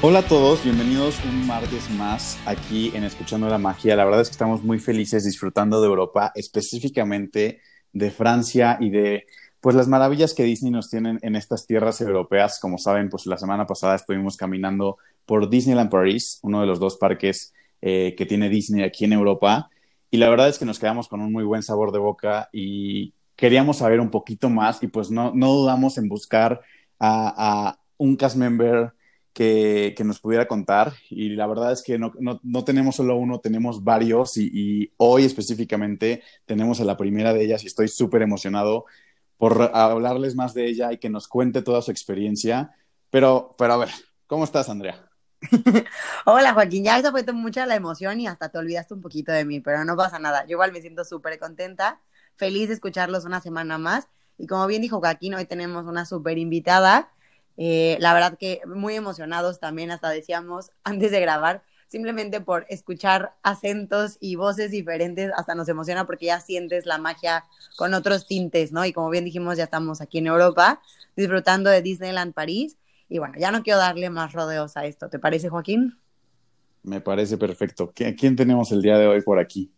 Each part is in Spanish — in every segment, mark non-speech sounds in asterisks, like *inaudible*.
Hola a todos, bienvenidos un martes más aquí en Escuchando la Magia. La verdad es que estamos muy felices disfrutando de Europa, específicamente de Francia y de pues las maravillas que Disney nos tiene en estas tierras europeas. Como saben, pues la semana pasada estuvimos caminando por Disneyland Paris, uno de los dos parques eh, que tiene Disney aquí en Europa. Y la verdad es que nos quedamos con un muy buen sabor de boca y queríamos saber un poquito más y pues no, no dudamos en buscar a, a un cast member que, nos pudiera contar. Y la verdad es que no, tenemos solo uno, tenemos varios. Y, hoy específicamente tenemos a la primera de ellas y estoy súper emocionado por hablarles más de ella y que nos cuente toda su experiencia. Pero, pero a ver, ¿cómo estás, Andrea? *laughs* Hola Joaquín, ya se fue mucha la emoción y hasta te olvidaste un poquito de mí, pero no pasa nada. Yo igual me siento súper contenta, feliz de escucharlos una semana más. Y como bien dijo Joaquín, hoy tenemos una súper invitada eh, la verdad que muy emocionados también, hasta decíamos *laughs* antes de grabar, simplemente por escuchar acentos y voces diferentes, hasta nos emociona porque ya sientes la magia con otros tintes, ¿no? Y como bien dijimos, ya estamos aquí en Europa disfrutando de Disneyland París. Y bueno, ya no quiero darle más rodeos a esto. ¿Te parece, Joaquín? Me parece perfecto. ¿Quién tenemos el día de hoy por aquí?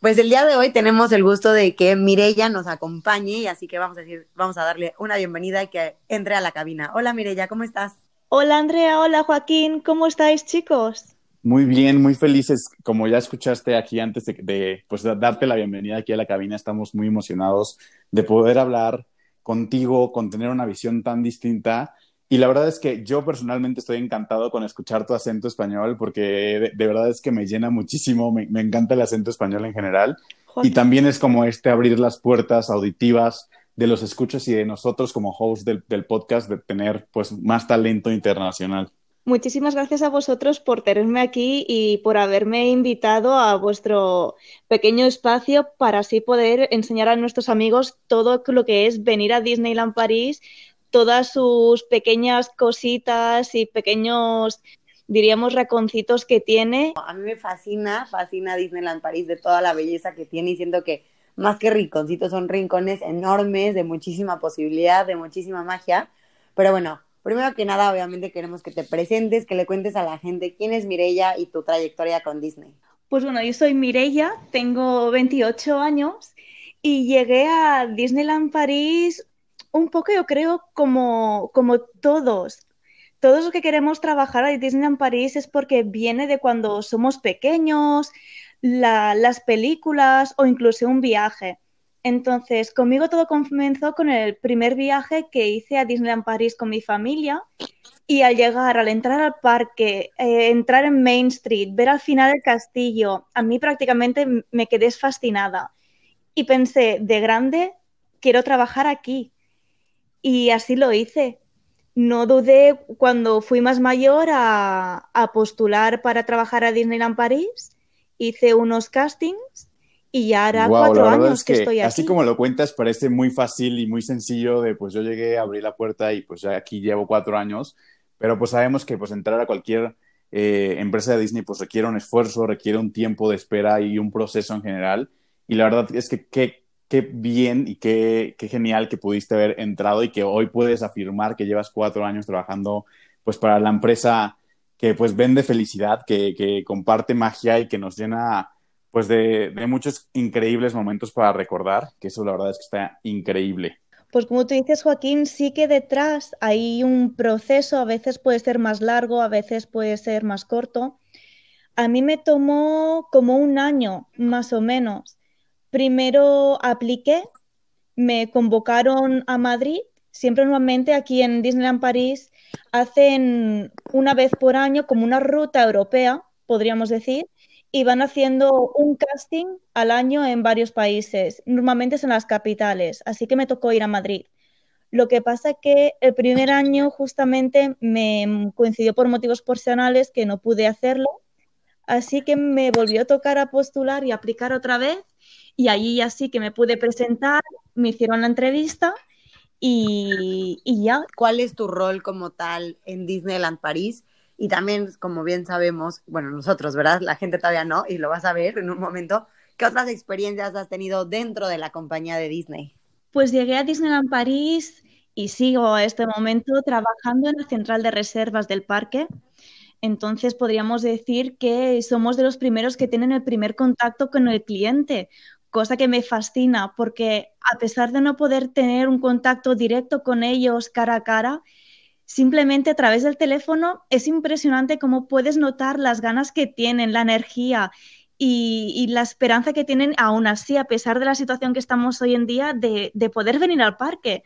Pues el día de hoy tenemos el gusto de que Mirella nos acompañe y así que vamos a decir, vamos a darle una bienvenida y que entre a la cabina. Hola Mirella, ¿cómo estás? Hola Andrea, hola Joaquín, ¿cómo estáis chicos? Muy bien, muy felices. Como ya escuchaste aquí antes de, de pues, darte la bienvenida aquí a la cabina, estamos muy emocionados de poder hablar contigo, con tener una visión tan distinta y la verdad es que yo personalmente estoy encantado con escuchar tu acento español porque de, verdad es que me llena muchísimo, me, encanta el acento español en general. Y también es como este abrir las puertas auditivas de los escuchas y de nosotros como host del, del, podcast de tener pues más talento internacional. Muchísimas gracias a vosotros por tenerme aquí y por haberme invitado a vuestro pequeño espacio para así poder enseñar a nuestros amigos todo lo que es venir a Disneyland París todas sus pequeñas cositas y pequeños, diríamos, raconcitos que tiene. A mí me fascina, fascina Disneyland París de toda la belleza que tiene y siento que más que rinconcitos son rincones enormes de muchísima posibilidad, de muchísima magia. Pero bueno, primero que nada, obviamente queremos que te presentes, que le cuentes a la gente quién es Mireia y tu trayectoria con Disney. Pues bueno, yo soy Mireia, tengo 28 años y llegué a Disneyland París un poco, yo creo, como, como todos. Todos los que queremos trabajar a Disneyland París es porque viene de cuando somos pequeños, las películas o incluso un viaje. Entonces, conmigo todo comenzó con el primer viaje que hice a Disneyland París con mi familia. Y al llegar, al entrar al parque, eh, entrar en Main Street, ver al final el castillo, a mí prácticamente me quedé fascinada. Y pensé, de grande, quiero trabajar aquí. Y así lo hice. No dudé cuando fui más mayor a, postular para trabajar a Disneyland París. Hice unos castings y ya hará cuatro años que, estoy aquí. Así como lo cuentas, parece muy fácil y muy sencillo de pues yo llegué, abrí la puerta y pues ya aquí llevo cuatro años, pero pues sabemos que pues entrar a cualquier eh, empresa de Disney pues requiere un esfuerzo, requiere un tiempo de espera y un proceso en general. Y la verdad es que qué qué bien y qué, genial que pudiste haber entrado y que hoy puedes afirmar que llevas cuatro años trabajando pues para la empresa que pues vende felicidad, que, comparte magia y que nos llena pues de, muchos increíbles momentos para recordar, que eso la verdad es que está increíble. Pues como tú dices, Joaquín, sí que detrás hay un proceso, a veces puede ser más largo, a veces puede ser más corto. A mí me tomó como un año, más o menos, Primero apliqué, me convocaron a Madrid. Siempre normalmente aquí en Disneyland París hacen una vez por año como una ruta europea, podríamos decir, y van haciendo un casting al año en varios países. Normalmente en las capitales, así que me tocó ir a Madrid. Lo que pasa que el primer año justamente me coincidió por motivos personales que no pude hacerlo, así que me volvió a tocar a postular y aplicar otra vez y allí ya sí que me pude presentar, me hicieron la entrevista y, y ya. ¿Cuál es tu rol como tal en Disneyland París? Y también, como bien sabemos, bueno, nosotros, ¿verdad? La gente todavía no, y lo vas a ver en un momento. ¿Qué otras experiencias has tenido dentro de la compañía de Disney? Pues llegué a Disneyland París y sigo a este momento trabajando en la central de reservas del parque. Entonces podríamos decir que somos de los primeros que tienen el primer contacto con el cliente, cosa que me fascina porque a pesar de no poder tener un contacto directo con ellos cara a cara, simplemente a través del teléfono es impresionante cómo puedes notar las ganas que tienen, la energía y, la esperanza que tienen aún así, a pesar de la situación que estamos hoy en día, de, poder venir al parque.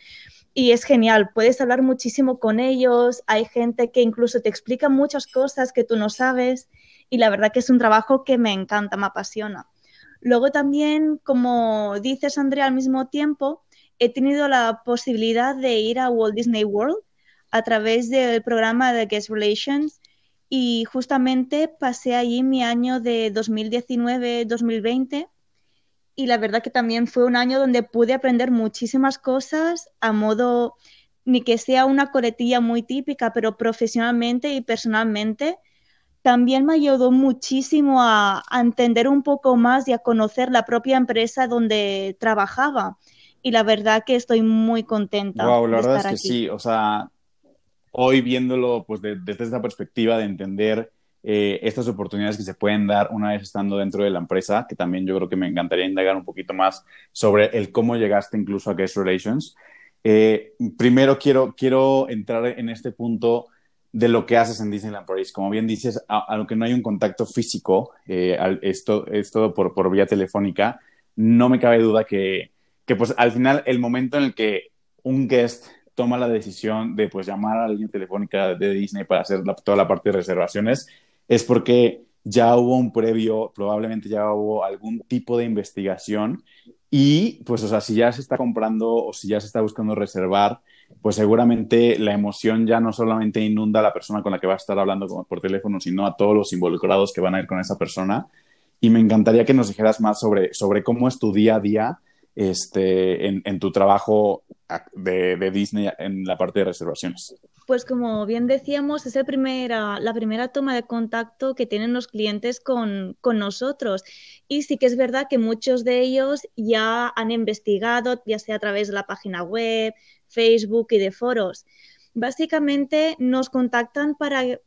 Y es genial, puedes hablar muchísimo con ellos, hay gente que incluso te explica muchas cosas que tú no sabes y la verdad que es un trabajo que me encanta, me apasiona. Luego también, como dices Andrea, al mismo tiempo, he tenido la posibilidad de ir a Walt Disney World a través del programa de Guest Relations y justamente pasé allí mi año de 2019-2020 y la verdad que también fue un año donde pude aprender muchísimas cosas a modo, ni que sea una coletilla muy típica, pero profesionalmente y personalmente. También me ayudó muchísimo a, entender un poco más y a conocer la propia empresa donde trabajaba. Y la verdad que estoy muy contenta. Wow, la verdad es que sí. O sea, hoy viéndolo pues desde esa perspectiva de entender eh, estas oportunidades que se pueden dar una vez estando dentro de la empresa, que también yo creo que me encantaría indagar un poquito más sobre el cómo llegaste incluso a Guest Relations. Eh, primero quiero, quiero entrar en este punto de lo que haces en Disneyland Paris. Como bien dices, aunque no hay un contacto físico, eh, esto es todo por, por vía telefónica, no me cabe duda que, que pues al final el momento en el que un guest toma la decisión de pues llamar a alguien telefónica de Disney para hacer toda la parte de reservaciones es porque ya hubo un previo, probablemente ya hubo algún tipo de investigación y pues o sea, si ya se está comprando o si ya se está buscando reservar, pues seguramente la emoción ya no solamente inunda a la persona con la que va a estar hablando por teléfono, sino a todos los involucrados que van a ir con esa persona. Y me encantaría que nos dijeras más sobre, sobre cómo es tu día a día este, en, tu trabajo de, Disney en la parte de reservaciones? Pues como bien decíamos, es la primera toma de contacto que tienen los clientes con, con, nosotros. Y sí que es verdad que muchos de ellos ya han investigado, ya sea a través de la página web, Facebook y de foros. Básicamente nos contactan para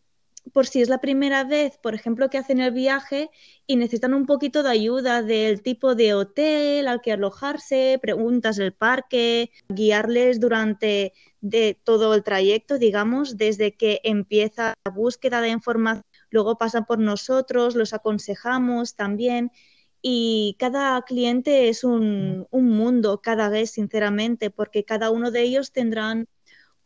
por si es la primera vez, por ejemplo, que hacen el viaje y necesitan un poquito de ayuda del tipo de hotel al que alojarse, preguntas del parque, guiarles durante de todo el trayecto, digamos, desde que empieza la búsqueda de información, luego pasan por nosotros, los aconsejamos también. Y cada cliente es un, un mundo, cada vez, sinceramente, porque cada uno de ellos tendrán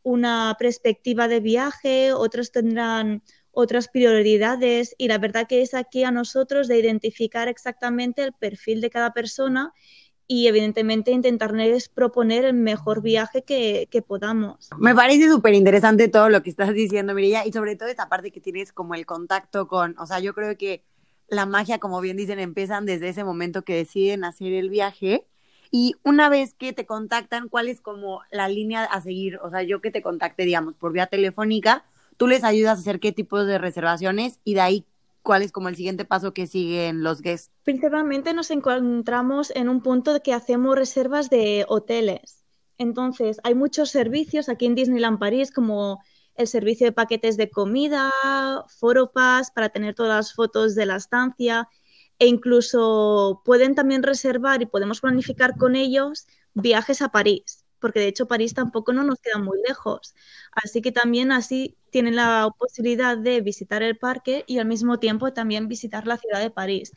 una perspectiva de viaje, otros tendrán otras prioridades y la verdad que es aquí a nosotros de identificar exactamente el perfil de cada persona y evidentemente intentarles proponer el mejor viaje que, podamos. Me parece súper interesante todo lo que estás diciendo, Mirilla, y sobre todo esta parte que tienes como el contacto con, o sea, yo creo que la magia, como bien dicen, empiezan desde ese momento que deciden hacer el viaje. Y una vez que te contactan, ¿cuál es como la línea a seguir? O sea, yo que te contacte, digamos, por vía telefónica, tú les ayudas a hacer qué tipos de reservaciones y de ahí cuál es como el siguiente paso que siguen los guests. Principalmente nos encontramos en un punto de que hacemos reservas de hoteles. Entonces, hay muchos servicios aquí en Disneyland París como el servicio de paquetes de comida, Foro Pass para tener todas las fotos de la estancia e incluso pueden también reservar y podemos planificar con ellos viajes a París porque de hecho París tampoco no nos queda muy lejos. Así que también así tienen la posibilidad de visitar el parque y al mismo tiempo también visitar la ciudad de París.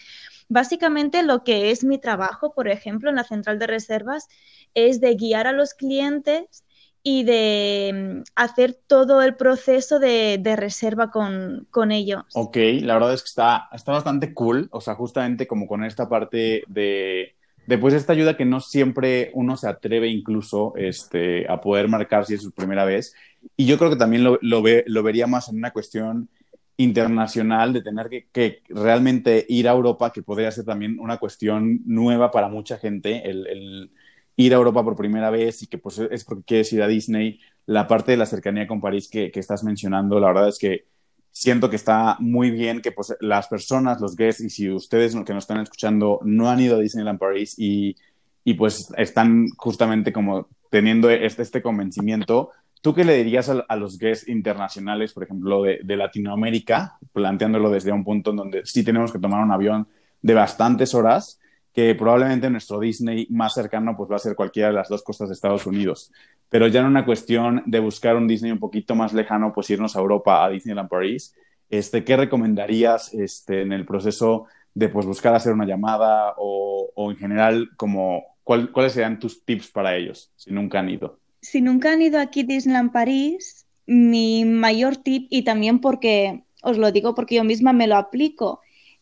Básicamente lo que es mi trabajo, por ejemplo, en la central de reservas, es de guiar a los clientes y de mm, hacer todo el proceso de, reserva con, con, ellos. Ok, la verdad es que está, está bastante cool, o sea, justamente como con esta parte de después esta ayuda que no siempre uno se atreve incluso este, a poder marcar si es su primera vez. Y yo creo que también lo, lo, ve, lo vería más en una cuestión internacional de tener que, que, realmente ir a Europa, que podría ser también una cuestión nueva para mucha gente, el, ir a Europa por primera vez y que pues es porque quieres ir a Disney. La parte de la cercanía con París que, que estás mencionando, la verdad es que siento que está muy bien que pues, las personas, los guests, y si ustedes que nos están escuchando no han ido a Disneyland Paris y, y pues están justamente como teniendo este, este convencimiento, ¿tú qué le dirías a, los guests internacionales, por ejemplo, de, de, Latinoamérica, planteándolo desde un punto en donde sí tenemos que tomar un avión de bastantes horas? Que probablemente nuestro Disney más cercano pues va a ser cualquiera de las dos costas de Estados Unidos. Pero ya en una cuestión de buscar un Disney un poquito más lejano, pues irnos a Europa, a Disneyland París, este, ¿qué recomendarías este, en el proceso de pues, buscar hacer una llamada o, o en general, como, ¿cuál, ¿cuáles serían tus tips para ellos si nunca han ido? Si nunca han ido aquí a Disneyland París, mi mayor tip, y también porque, os lo digo porque yo misma me lo aplico,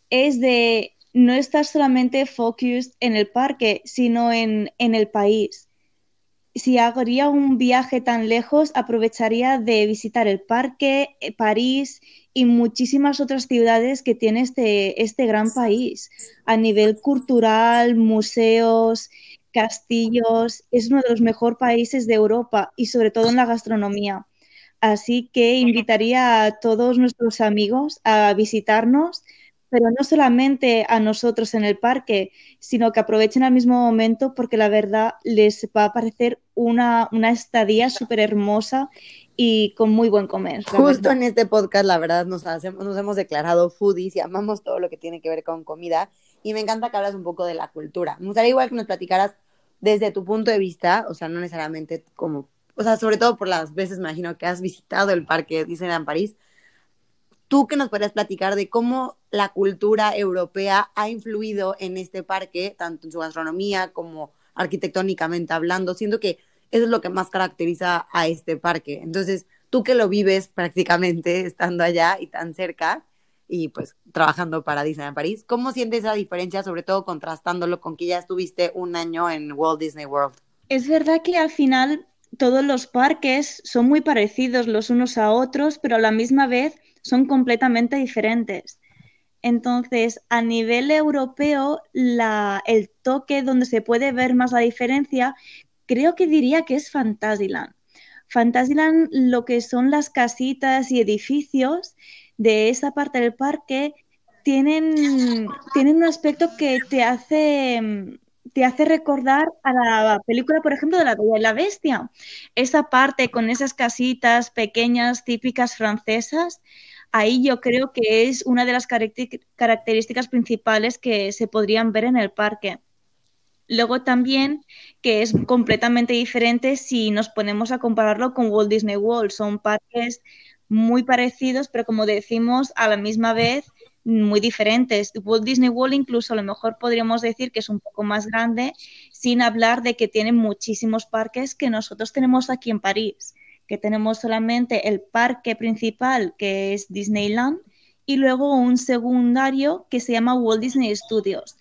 es de no estar solamente focused en el parque, sino en, en el país. Si haría un viaje tan lejos, aprovecharía de visitar el parque, eh, París y muchísimas otras ciudades que tiene este, este gran país. A nivel cultural, museos, castillos, es uno de los mejores países de Europa y sobre todo en la gastronomía. Así que invitaría a todos nuestros amigos a visitarnos pero no solamente a nosotros en el parque, sino que aprovechen al mismo momento porque la verdad les va a parecer una, una estadía súper hermosa y con muy buen comer. Justo en este podcast, la verdad, nos, hacemos, nos hemos declarado foodies y amamos todo lo que tiene que ver con comida. Y me encanta que hablas un poco de la cultura. Me gustaría igual que nos platicaras desde tu punto de vista, o sea, no necesariamente como, o sea, sobre todo por las veces, me imagino, que has visitado el parque Disneyland París, tú que nos podrías platicar de cómo la cultura europea ha influido en este parque, tanto en su gastronomía como arquitectónicamente hablando. Siento que eso es lo que más caracteriza a este parque. Entonces, tú que lo vives prácticamente *laughs* estando allá y tan cerca y pues trabajando para Disney París, ¿cómo sientes esa diferencia, sobre todo contrastándolo con que ya estuviste un año en Walt Disney World? Es verdad que al final todos los parques son muy parecidos los unos a otros, pero a la misma vez son completamente diferentes. Entonces, a nivel europeo, el toque donde se puede ver más la diferencia, creo que diría que es Fantasyland. Fantasyland, lo que son las casitas y edificios de esa parte del parque, tienen, tienen un aspecto que te hace te hace recordar a la película, por ejemplo, de La Bella y la Bestia. Esa parte con esas casitas pequeñas, típicas francesas, ahí yo creo que es una de las características principales que se podrían ver en el parque. Luego también que es completamente diferente si nos ponemos a compararlo con Walt Disney World. Son parques muy parecidos, pero como decimos, a la misma vez muy diferentes. Walt Disney World incluso a lo mejor podríamos decir que es un poco más grande, sin hablar de que tiene muchísimos parques que nosotros tenemos aquí en París que tenemos solamente el parque principal, que es Disneyland, y luego un secundario que se llama Walt Disney Studios,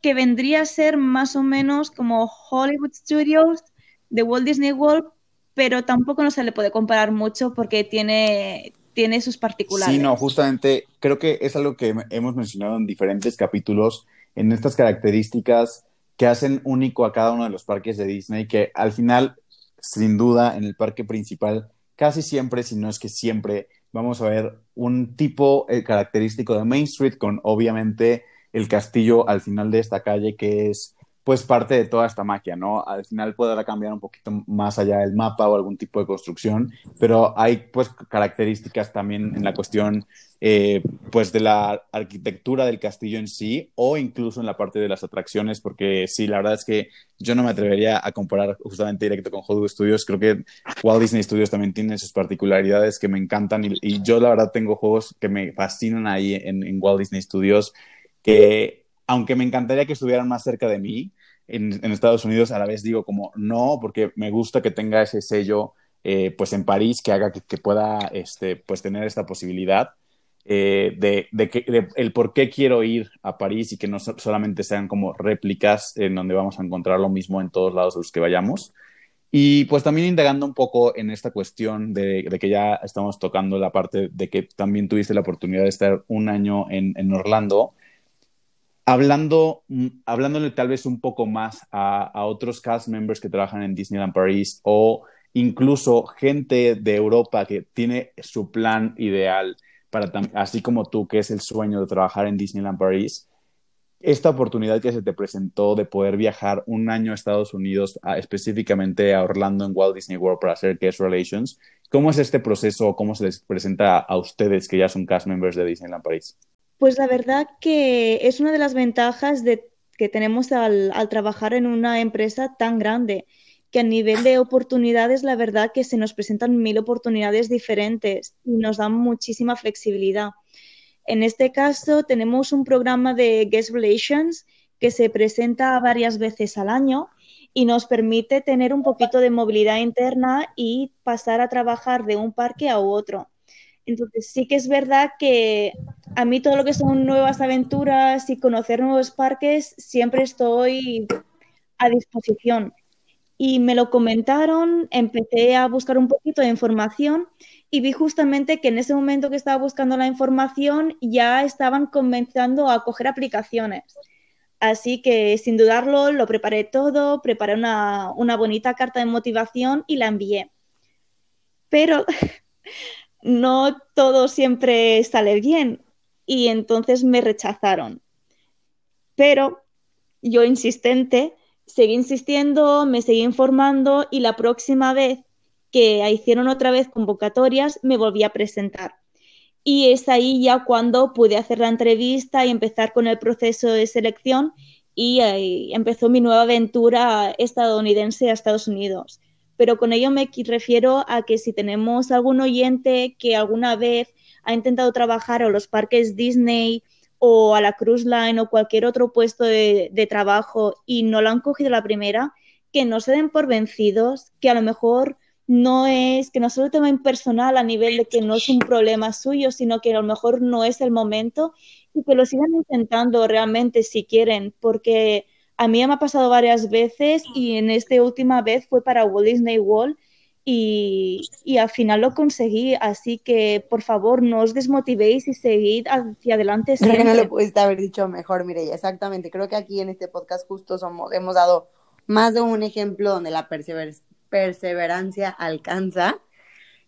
que vendría a ser más o menos como Hollywood Studios de Walt Disney World, pero tampoco no se le puede comparar mucho porque tiene, tiene sus particulares. Sí, no, justamente creo que es algo que hemos mencionado en diferentes capítulos, en estas características que hacen único a cada uno de los parques de Disney, que al final sin duda, en el parque principal, casi siempre, si no es que siempre, vamos a ver un tipo eh, característico de Main Street con obviamente el castillo al final de esta calle que es pues parte de toda esta magia, ¿no? Al final podrá cambiar un poquito más allá el mapa o algún tipo de construcción, pero hay pues características también en la cuestión eh, pues de la arquitectura del castillo en sí o incluso en la parte de las atracciones, porque sí, la verdad es que yo no me atrevería a comparar justamente directo con Hollywood Studios, creo que Walt Disney Studios también tiene sus particularidades que me encantan y, yo la verdad tengo juegos que me fascinan ahí en Walt Disney Studios que aunque me encantaría que estuvieran más cerca de mí en, Estados Unidos, a la vez digo como no, porque me gusta que tenga ese sello eh, pues en París que haga que, pueda este, pues tener esta posibilidad. eh, de, de, el por qué quiero ir a París y que no solamente sean como réplicas en donde vamos a encontrar lo mismo en todos lados a los que vayamos. Y pues también indagando un poco en esta cuestión de, que ya estamos tocando la parte de que también tuviste la oportunidad de estar un año en, en Orlando, hablando, mm, hablándole tal vez un poco más a, otros cast members que trabajan en Disneyland Paris o incluso gente de Europa que tiene su plan ideal para así como tú, que es el sueño de trabajar en Disneyland Paris, esta oportunidad que se te presentó de poder viajar un año a Estados Unidos, específicamente a Orlando en Walt Disney World para hacer guest relations, ¿cómo es este proceso? ¿Cómo se les presenta a ustedes que ya son cast members de Disneyland Paris? Pues la verdad que es una de las ventajas de, que tenemos al, al trabajar en una empresa tan grande que a nivel de oportunidades, la verdad que se nos presentan mil oportunidades diferentes y nos dan muchísima flexibilidad. En este caso, tenemos un programa de Guest Relations que se presenta varias veces al año y nos permite tener un poquito de movilidad interna y pasar a trabajar de un parque a otro. Entonces sí que es verdad que a mí todo lo que son nuevas aventuras y conocer nuevos parques siempre estoy a disposición y me lo comentaron, empecé a buscar un poquito de información y vi justamente que en ese momento que estaba buscando la información ya estaban comenzando a coger aplicaciones. Así que sin dudarlo lo preparé todo, preparé una, una bonita carta de motivación y la envié. Pero *laughs* no todo siempre sale bien y entonces me rechazaron. Pero yo insistente seguí insistiendo, me seguí informando y la próxima vez que hicieron otra vez convocatorias me volví a presentar. Y es ahí ya cuando pude hacer la entrevista y empezar con el proceso de selección y empezó mi nueva aventura estadounidense a Estados Unidos. Pero con ello me refiero a que si tenemos algún oyente que alguna vez ha intentado trabajar en los parques Disney o a la Cruise Line o cualquier otro puesto de, trabajo y no lo han cogido la primera, que no se den por vencidos, que a lo mejor no es, que no solo tema impersonal a nivel de que no es un problema suyo, sino que a lo mejor no es el momento y que lo sigan intentando realmente si quieren, porque a mí me ha pasado varias veces y en esta última vez fue para Walt Disney World y, al final lo conseguí. Así que, por favor, no os desmotivéis y seguid hacia adelante. Creo que no lo pudiste haber dicho mejor, Mireya. Exactamente. Creo que aquí en este podcast justo somos, hemos dado más de un ejemplo donde la perseverancia alcanza.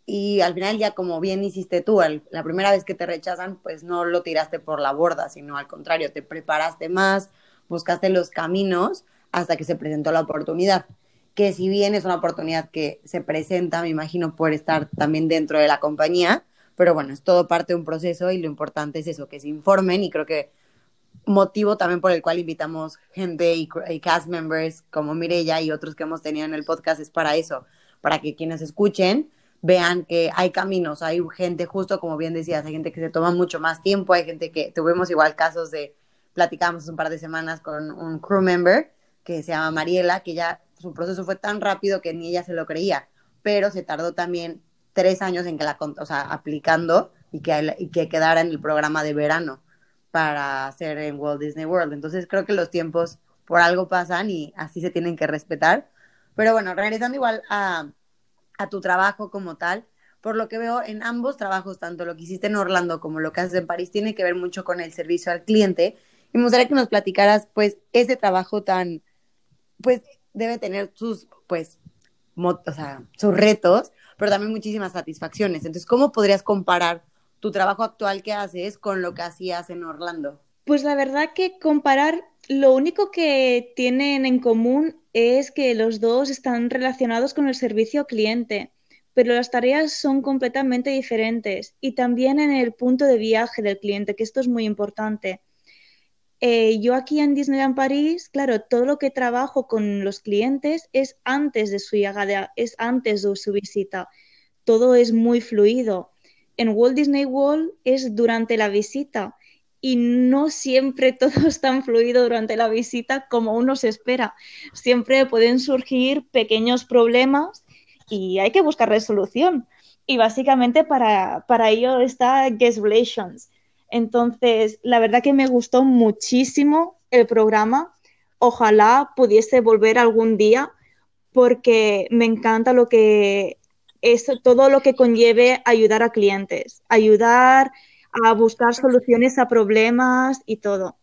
Y al final ya como bien hiciste tú, la primera vez que te rechazan, pues no lo tiraste por la borda, sino al contrario, te preparaste más, buscaste los caminos hasta que se presentó la oportunidad que si bien es una oportunidad que se presenta, me imagino por estar también dentro de la compañía, pero bueno, es todo parte de un proceso y lo importante es eso, que se informen y creo que motivo también por el cual invitamos gente y, cast members como Mirella y otros que hemos tenido en el podcast es para eso, para que quienes escuchen vean que hay caminos, hay gente justo como bien decías, hay gente que se toma mucho más tiempo, hay gente que tuvimos igual casos de, platicamos un par de semanas con un crew member que se llama Mariela, que ya su proceso fue tan rápido que ni ella se lo creía, pero se tardó también tres años en que la, o sea, aplicando y que, y que quedara en el programa de verano para hacer en Walt Disney World. Entonces creo que los tiempos por algo pasan y así se tienen que respetar. Pero bueno, regresando igual a, a tu trabajo como tal, por lo que veo en ambos trabajos, tanto lo que hiciste en Orlando como lo que haces en París, tiene que ver mucho con el servicio al cliente. Y me gustaría que nos platicaras, pues, ese trabajo tan, pues, debe tener sus, pues, o sea, sus retos, pero también muchísimas satisfacciones. Entonces, ¿cómo podrías comparar tu trabajo actual que haces con lo que hacías en Orlando? Pues la verdad que comparar, lo único que tienen en común es que los dos están relacionados con el servicio cliente, pero las tareas son completamente diferentes y también en el punto de viaje del cliente, que esto es muy importante. Eh, yo aquí en Disneyland París, claro, todo lo que trabajo con los clientes es antes de su llegada, es antes de su visita. Todo es muy fluido. En Walt Disney World es durante la visita y no siempre *laughs* todo es tan fluido durante la visita como uno se espera. Siempre pueden surgir pequeños problemas y hay que buscar resolución. Y básicamente para, para ello está Guest Relations Entonces, la verdad que me gustó muchísimo el programa. Ojalá pudiese volver algún día porque me encanta lo que es todo lo que conlleve ayudar a clientes, ayudar a buscar soluciones a problemas y todo.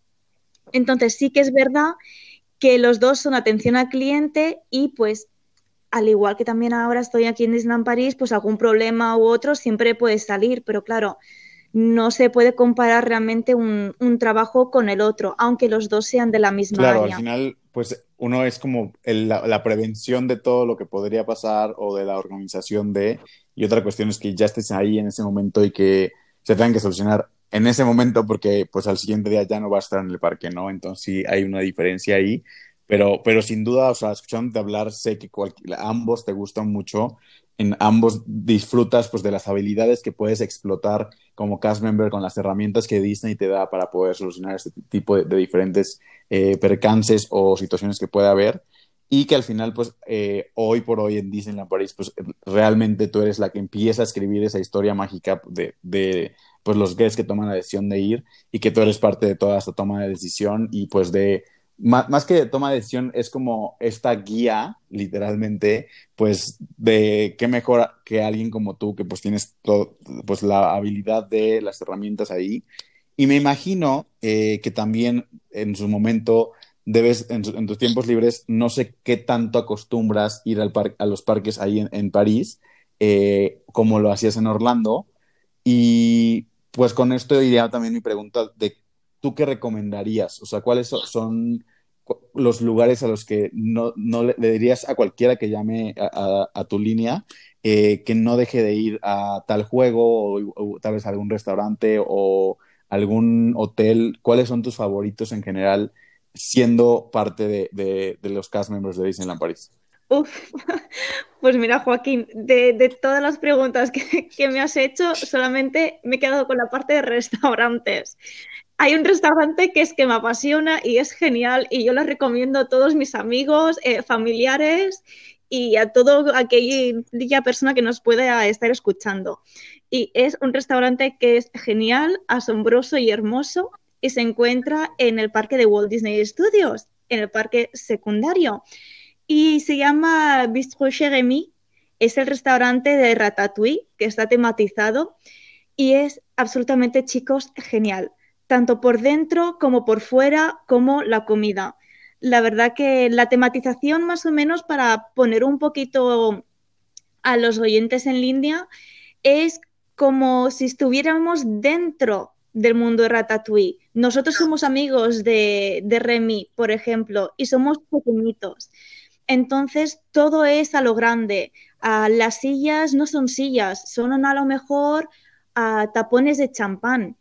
Entonces, sí que es verdad que los dos son atención al cliente y pues al igual que también ahora estoy aquí en Disneyland París, pues algún problema u otro siempre puede salir, pero claro, no se puede comparar realmente un, trabajo con el otro, aunque los dos sean de la misma claro, Claro, al final, pues uno es como la, prevención de todo lo que podría pasar o de la organización de, y otra cuestión es que ya estés ahí en ese momento y que se tengan que solucionar en ese momento porque pues al siguiente día ya no va a estar en el parque, ¿no? Entonces sí hay una diferencia ahí, pero, pero sin duda, o sea, escuchándote hablar, sé que ambos te gustan mucho en ambos disfrutas pues de las habilidades que puedes explotar como cast member con las herramientas que Disney te da para poder solucionar este tipo de, diferentes eh, percances o situaciones que puede haber. Y que al final pues eh, hoy por hoy en Disneyland Paris pues realmente tú eres la que empieza a escribir esa historia mágica de, de pues los guests que toman la decisión de ir y que tú eres parte de toda esta toma de decisión y pues de más, que toma de decisión, es como esta guía, literalmente, pues de qué mejor que alguien como tú, que pues tienes todo, pues la habilidad de las herramientas ahí. Y me imagino eh, que también en su momento debes, en, tus tiempos libres, no sé qué tanto acostumbras ir al a los parques ahí en, París, eh, como lo hacías en Orlando. Y pues con esto iría también mi pregunta de ¿tú qué recomendarías? O sea, ¿cuáles son los lugares a los que no, le, dirías a cualquiera que llame a, tu línea eh, que no deje de ir a tal juego o, tal vez a algún restaurante o algún hotel? ¿Cuáles son tus favoritos en general siendo parte de, los cast members de Disneyland París? Uf, *laughs* pues mira, Joaquín, de, todas las preguntas que, que, me has hecho, solamente me he quedado con la parte de restaurantes hay un restaurante que es que me apasiona y es genial y yo lo recomiendo a todos mis amigos, eh, familiares y a toda aquella persona que nos pueda estar escuchando. Y es un restaurante que es genial, asombroso y hermoso y se encuentra en el parque de Walt Disney Studios, en el parque secundario. Y se llama Bistro Jeremy. Es el restaurante de Ratatouille que está tematizado y es absolutamente, chicos, genial tanto por dentro como por fuera, como la comida. La verdad que la tematización más o menos para poner un poquito a los oyentes en línea es como si estuviéramos dentro del mundo de Ratatouille. Nosotros somos amigos de, de Remy, por ejemplo, y somos pequeñitos. Entonces, todo es a lo grande. las sillas no son sillas, son a lo mejor a tapones de champán.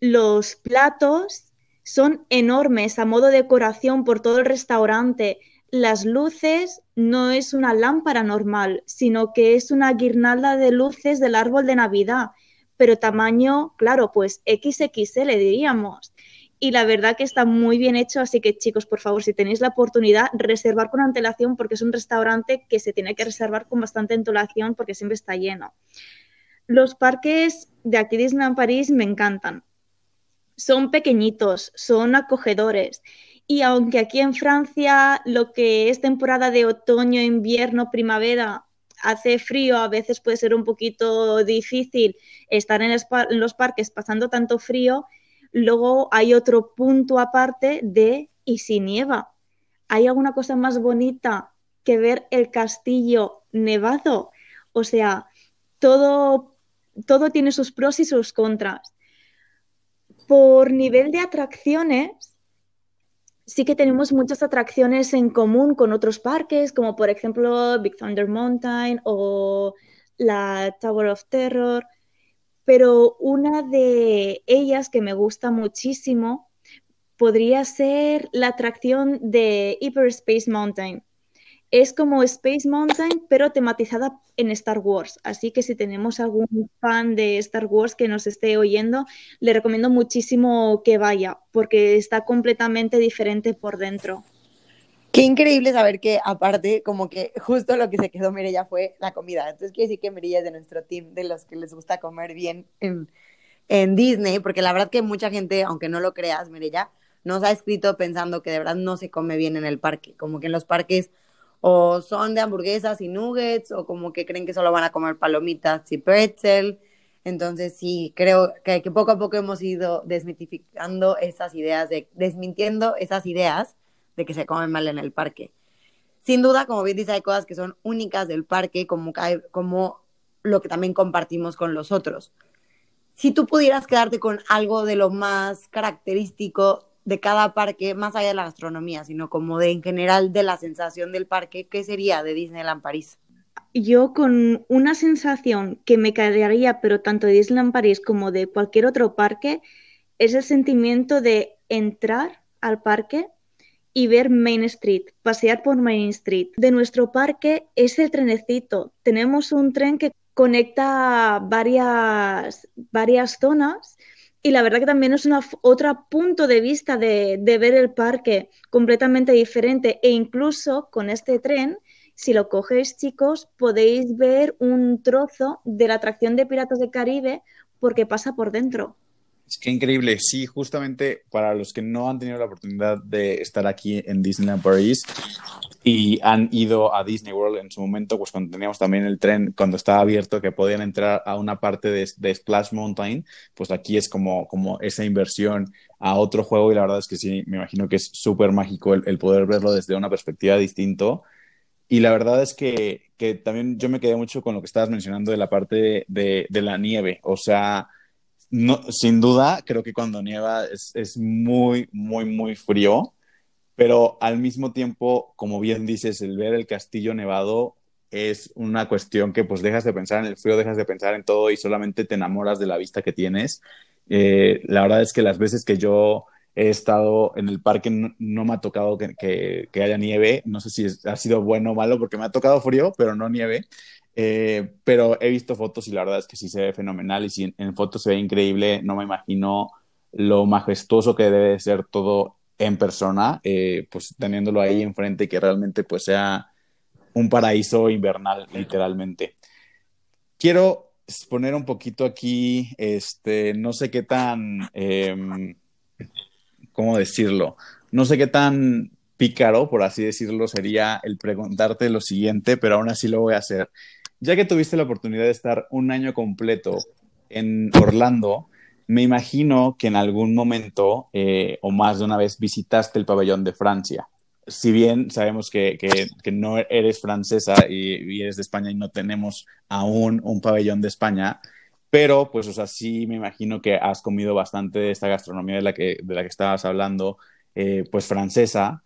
Los platos son enormes a modo de decoración por todo el restaurante. Las luces no es una lámpara normal, sino que es una guirnalda de luces del árbol de Navidad, pero tamaño, claro, pues XXL diríamos. Y la verdad que está muy bien hecho, así que chicos, por favor, si tenéis la oportunidad, reservar con antelación porque es un restaurante que se tiene que reservar con bastante antelación porque siempre está lleno. Los parques de aquí Disneyland París me encantan son pequeñitos, son acogedores. Y aunque aquí en Francia lo que es temporada de otoño, invierno, primavera, hace frío, a veces puede ser un poquito difícil estar en, los parques pasando tanto frío, luego hay otro punto aparte de y si nieva. ¿Hay alguna cosa más bonita que ver el castillo nevado? O sea, todo, todo tiene sus pros y sus contras. Por nivel de atracciones, sí que tenemos muchas atracciones en común con otros parques, como por ejemplo Big Thunder Mountain o la Tower of Terror, pero una de ellas que me gusta muchísimo podría ser la atracción de Hyperspace Mountain es como Space Mountain, pero tematizada en Star Wars. Así que si tenemos algún fan de Star Wars que nos esté oyendo, le recomiendo muchísimo que vaya, porque está completamente diferente por dentro. Qué increíble saber que, aparte, como que justo lo que se quedó Mirella fue la comida. Entonces, quiere decir que Mirella es de nuestro team, de los que les gusta comer bien en, en Disney, porque la verdad que mucha gente, aunque no lo creas, ya nos ha escrito pensando que de verdad no se come bien en el parque, como que en los parques o son de hamburguesas y nuggets, o como que creen que solo van a comer palomitas y pretzel. Entonces sí, creo que, poco a poco hemos ido desmitificando esas ideas, de, desmintiendo esas ideas de que se comen mal en el parque. Sin duda, como bien dice, hay cosas que son únicas del parque, como, como lo que también compartimos con los otros. Si tú pudieras quedarte con algo de lo más característico de cada parque, más allá de la gastronomía, sino como de en general de la sensación del parque, ¿qué sería de Disneyland París? Yo con una sensación que me quedaría, pero tanto de Disneyland París como de cualquier otro parque, es el sentimiento de entrar al parque y ver Main Street, pasear por Main Street. De nuestro parque es el trenecito. Tenemos un tren que conecta varias, varias zonas y la verdad que también es una, otro punto de vista de, ver el parque completamente diferente e incluso con este tren, si lo cogéis chicos, podéis ver un trozo de la atracción de Piratas del Caribe porque pasa por dentro. Es que increíble, sí, justamente para los que no han tenido la oportunidad de estar aquí en Disneyland Paris y han ido a Disney World en su momento, pues cuando teníamos también el tren, cuando estaba abierto, que podían entrar a una parte de, Splash Mountain, pues aquí es como, como esa inversión a otro juego y la verdad es que sí, me imagino que es súper mágico el, poder verlo desde una perspectiva distinto. Y la verdad es que, que, también yo me quedé mucho con lo que estabas mencionando de la parte de, de la nieve, o sea no, sin duda, creo que cuando nieva es, es, muy, muy, muy frío, pero al mismo tiempo, como bien dices, el ver el castillo nevado es una cuestión que pues dejas de pensar en el frío, dejas de pensar en todo y solamente te enamoras de la vista que tienes. Eh, la verdad es que las veces que yo he estado en el parque no, me ha tocado que, haya nieve, no sé si ha sido bueno o malo porque me ha tocado frío, pero no nieve. Eh, pero he visto fotos y la verdad es que sí se ve fenomenal y si en, fotos se ve increíble, no me imagino lo majestuoso que debe ser todo en persona, eh, pues teniéndolo ahí enfrente y que realmente pues sea un paraíso invernal literalmente. Quiero poner un poquito aquí, este, no sé qué tan, em, ¿cómo decirlo? No sé qué tan pícaro, por así decirlo, sería el preguntarte lo siguiente, pero aún así lo voy a hacer. Ya que tuviste la oportunidad de estar un año completo en Orlando, me imagino que en algún momento eh, o más de una vez visitaste el pabellón de Francia. Si bien sabemos que, no eres francesa y, eres de España y no tenemos aún un pabellón de España, pero pues, o sea, sí me imagino que has comido bastante de esta gastronomía de la que, de la que estabas hablando, eh, pues francesa.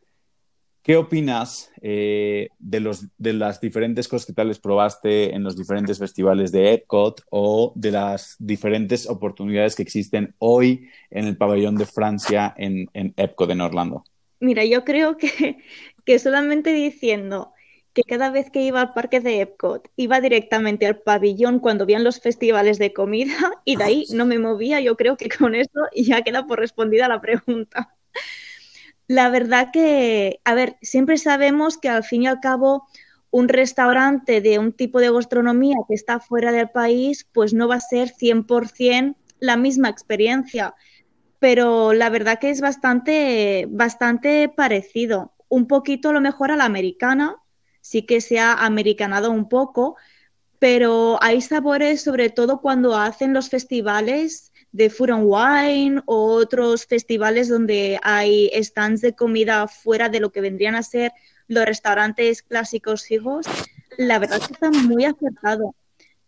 ¿Qué opinas eh, de, los, de las diferentes cosas que tal probaste en los diferentes festivales de Epcot o de las diferentes oportunidades que existen hoy en el pabellón de Francia en, en Epcot en Orlando? Mira, yo creo que, que solamente diciendo que cada vez que iba al parque de Epcot iba directamente al pabellón cuando veían los festivales de comida y de ahí no me movía, yo creo que con eso ya queda por respondida la pregunta. La verdad que, a ver, siempre sabemos que al fin y al cabo un restaurante de un tipo de gastronomía que está fuera del país, pues no va a ser 100% la misma experiencia. Pero la verdad que es bastante, bastante parecido. Un poquito a lo mejor a la americana, sí que se ha americanado un poco, pero hay sabores, sobre todo cuando hacen los festivales de Food and Wine o otros festivales donde hay stands de comida fuera de lo que vendrían a ser los restaurantes clásicos hijos, la verdad es que está muy acertado.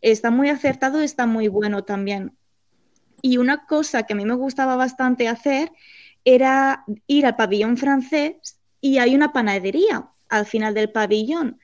Está muy acertado y está muy bueno también. Y una cosa que a mí me gustaba bastante hacer era ir al pabellón francés y hay una panadería al final del pabellón.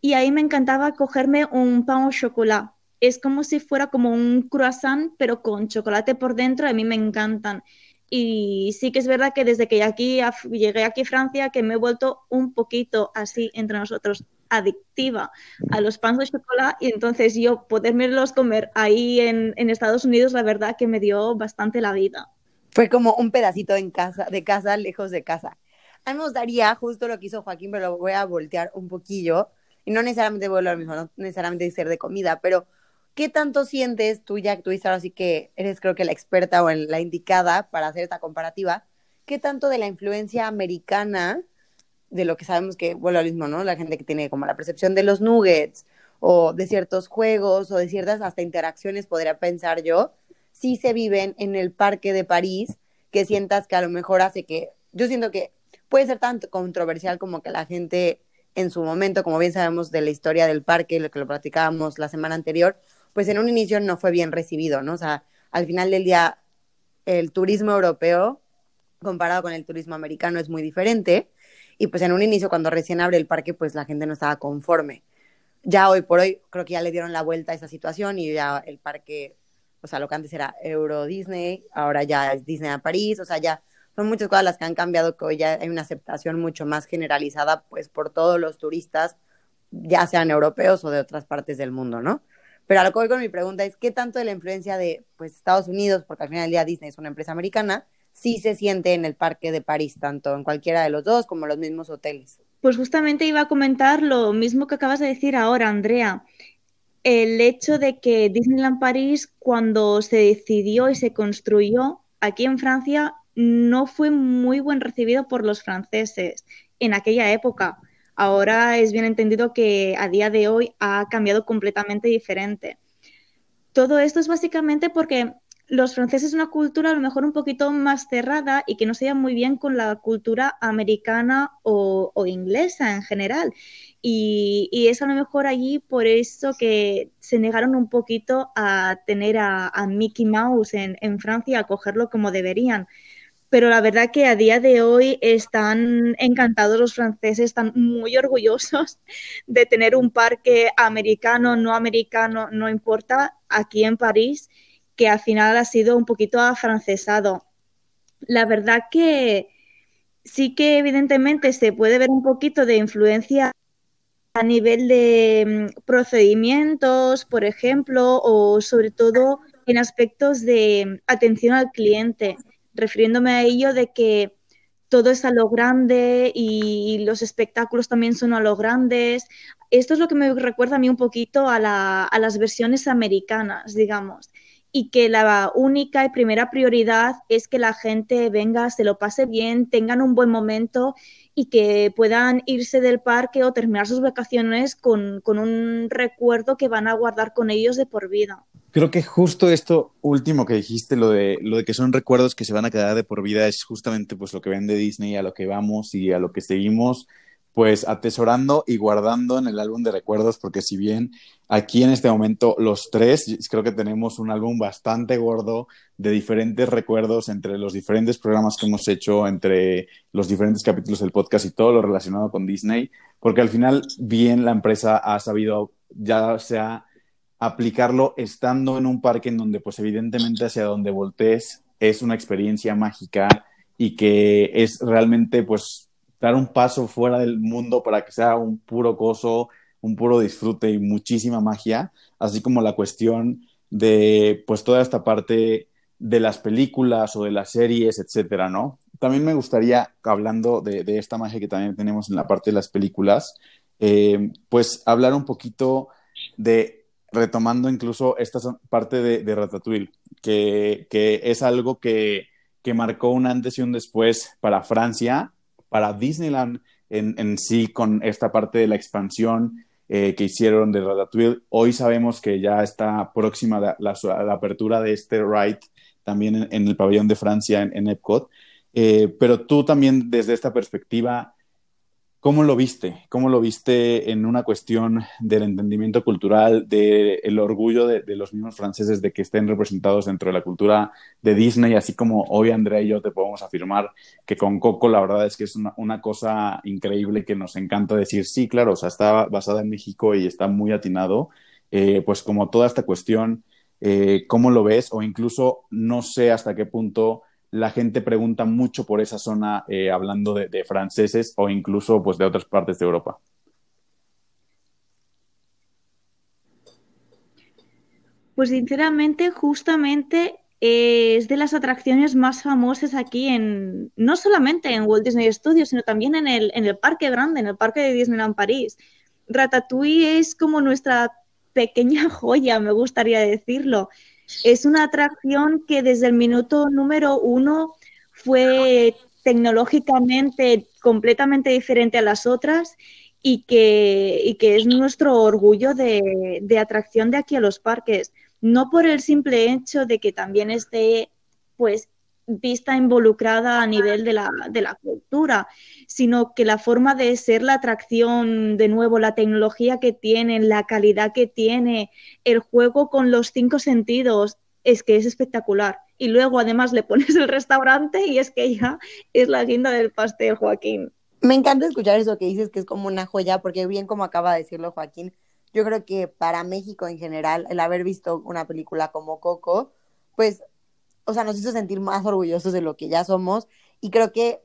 Y ahí me encantaba cogerme un pan au chocolat es como si fuera como un croissant, pero con chocolate por dentro, a mí me encantan. Y sí que es verdad que desde que aquí llegué aquí a Francia, que me he vuelto un poquito así entre nosotros adictiva a los panes de chocolate y entonces yo podérmelos comer ahí en, Estados Unidos, la verdad que me dio bastante la vida. Fue como un pedacito en casa, de casa, lejos de casa. A mí me gustaría, justo lo que hizo Joaquín, pero lo voy a voltear un poquillo, y no necesariamente vuelvo lo mismo, no necesariamente ser de comida, pero ¿qué tanto sientes tú, ya que tú ahora sí que eres creo que la experta o la indicada para hacer esta comparativa? ¿Qué tanto de la influencia americana, de lo que sabemos que, bueno, lo mismo, ¿no? La gente que tiene como la percepción de los nuggets o de ciertos juegos o de ciertas hasta interacciones, podría pensar yo, sí se viven en el parque de París, que sientas que a lo mejor hace que, yo siento que puede ser tan controversial como que la gente en su momento, como bien sabemos de la historia del parque, lo que lo platicábamos la semana anterior, pues en un inicio no fue bien recibido, ¿no? O sea, al final del día, el turismo europeo comparado con el turismo americano es muy diferente. Y pues en un inicio, cuando recién abre el parque, pues la gente no estaba conforme. Ya hoy por hoy, creo que ya le dieron la vuelta a esa situación y ya el parque, o sea, lo que antes era Euro Disney, ahora ya es Disney a París, o sea, ya son muchas cosas las que han cambiado, que hoy ya hay una aceptación mucho más generalizada, pues por todos los turistas, ya sean europeos o de otras partes del mundo, ¿no? Pero a lo que voy con mi pregunta es, ¿qué tanto de la influencia de pues, Estados Unidos, porque al final del día Disney es una empresa americana, sí se siente en el parque de París, tanto en cualquiera de los dos como los mismos hoteles? Pues justamente iba a comentar lo mismo que acabas de decir ahora, Andrea. El hecho de que Disneyland París, cuando se decidió y se construyó aquí en Francia, no fue muy buen recibido por los franceses en aquella época. Ahora es bien entendido que a día de hoy ha cambiado completamente diferente. Todo esto es básicamente porque los franceses una cultura a lo mejor un poquito más cerrada y que no se lleva muy bien con la cultura americana o, inglesa en general. Y, es a lo mejor allí por eso que se negaron un poquito a tener a, Mickey Mouse en, en Francia, a cogerlo como deberían pero la verdad que a día de hoy están encantados los franceses, están muy orgullosos *laughs* de tener un parque americano, no americano, no importa, aquí en París, que al final ha sido un poquito afrancesado. La verdad que sí que evidentemente se puede ver un poquito de influencia a nivel de mm, procedimientos, por ejemplo, o sobre todo en aspectos de atención al cliente refiriéndome a ello de que todo es a lo grande y los espectáculos también son a lo grandes. Esto es lo que me recuerda a mí un poquito a, las versiones americanas, digamos, y que la única y primera prioridad es que la gente venga, se lo pase bien, tengan un buen momento y que puedan irse del parque o terminar sus vacaciones con, con un recuerdo que van a guardar con ellos de por vida. Creo que justo esto último que dijiste, lo de, lo de que son recuerdos que se van a quedar de por vida, es justamente pues lo que vende Disney, a lo que vamos y a lo que seguimos, pues atesorando y guardando en el álbum de recuerdos, porque si bien aquí en este momento los tres, creo que tenemos un álbum bastante gordo de diferentes recuerdos entre los diferentes programas que hemos hecho, entre los diferentes capítulos del podcast y todo lo relacionado con Disney, porque al final bien la empresa ha sabido, ya sea aplicarlo estando en un parque en donde pues evidentemente hacia donde voltees es una experiencia mágica y que es realmente pues dar un paso fuera del mundo para que sea un puro gozo, un puro disfrute y muchísima magia, así como la cuestión de pues toda esta parte de las películas o de las series, etcétera, ¿no? También me gustaría, hablando de, esta magia que también tenemos en la parte de las películas, eh, pues hablar un poquito de retomando incluso esta parte de, Ratatouille, que, es algo que, marcó un antes y un después para Francia, para Disneyland en, sí, con esta parte de la expansión eh, que hicieron de Ratatouille. Hoy sabemos que ya está próxima la, apertura de este ride también en, el pabellón de Francia, en, Epcot. Eh, pero tú también desde esta perspectiva, ¿Cómo lo viste? ¿Cómo lo viste en una cuestión del entendimiento cultural, del orgullo de, los mismos franceses de que estén representados dentro de la cultura de Disney, así como hoy Andrea y yo te podemos afirmar que con Coco la verdad es que es una, cosa increíble que nos encanta decir, sí, claro, o sea, está basada en México y está muy atinado, eh, pues como toda esta cuestión, eh, ¿cómo lo ves? O incluso no sé hasta qué punto la gente pregunta mucho por esa zona eh, hablando de, franceses o incluso pues de otras partes de Europa. Pues sinceramente, justamente es de las atracciones más famosas aquí en, no solamente en Walt Disney Studios, sino también en el, en el parque grande, en el parque de Disneyland París. Ratatouille es como nuestra pequeña *laughs* joya, me gustaría decirlo. Es una atracción que desde el minuto número uno fue tecnológicamente completamente diferente a las otras y que, que es nuestro orgullo de, de, atracción de aquí a los parques. No por el simple hecho de que también esté pues vista involucrada a nivel de la, de la cultura, sino que la forma de ser la atracción, de nuevo, la tecnología que tiene, la calidad que tiene, el juego con los cinco sentidos, es que es espectacular. Y luego además le pones el restaurante y es que ya es la guinda del pastel, Joaquín. Me encanta escuchar eso que dices que es como una joya, porque bien como acaba de decirlo Joaquín, yo creo que para México en general, el haber visto una película como Coco, pues, o sea, nos hizo sentir más orgullosos de lo que ya somos. Y creo que